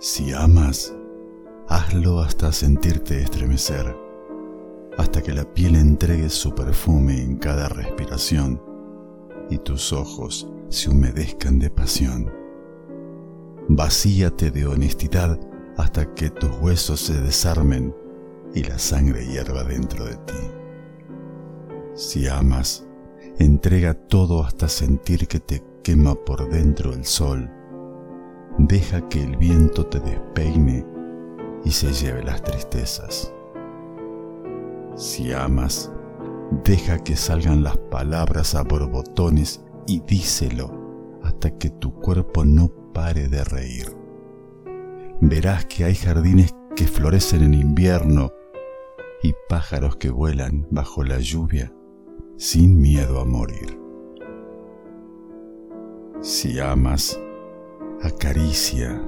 Si amas, hazlo hasta sentirte estremecer, hasta que la piel entregue su perfume en cada respiración y tus ojos se humedezcan de pasión. Vacíate de honestidad hasta que tus huesos se desarmen y la sangre hierva dentro de ti. Si amas, entrega todo hasta sentir que te quema por dentro el sol deja que el viento te despeine y se lleve las tristezas. Si amas, deja que salgan las palabras a borbotones y díselo hasta que tu cuerpo no pare de reír. Verás que hay jardines que florecen en invierno y pájaros que vuelan bajo la lluvia sin miedo a morir. Si amas, acaricia,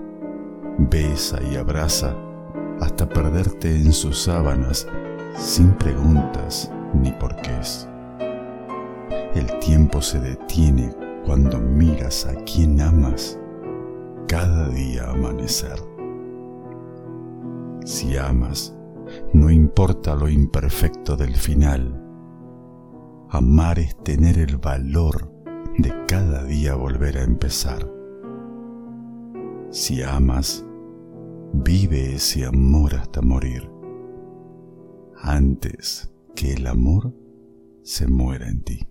besa y abraza hasta perderte en sus sábanas sin preguntas ni porqués. El tiempo se detiene cuando miras a quien amas cada día amanecer. Si amas, no importa lo imperfecto del final. Amar es tener el valor de cada día volver a empezar. Si amas, vive ese amor hasta morir, antes que el amor se muera en ti.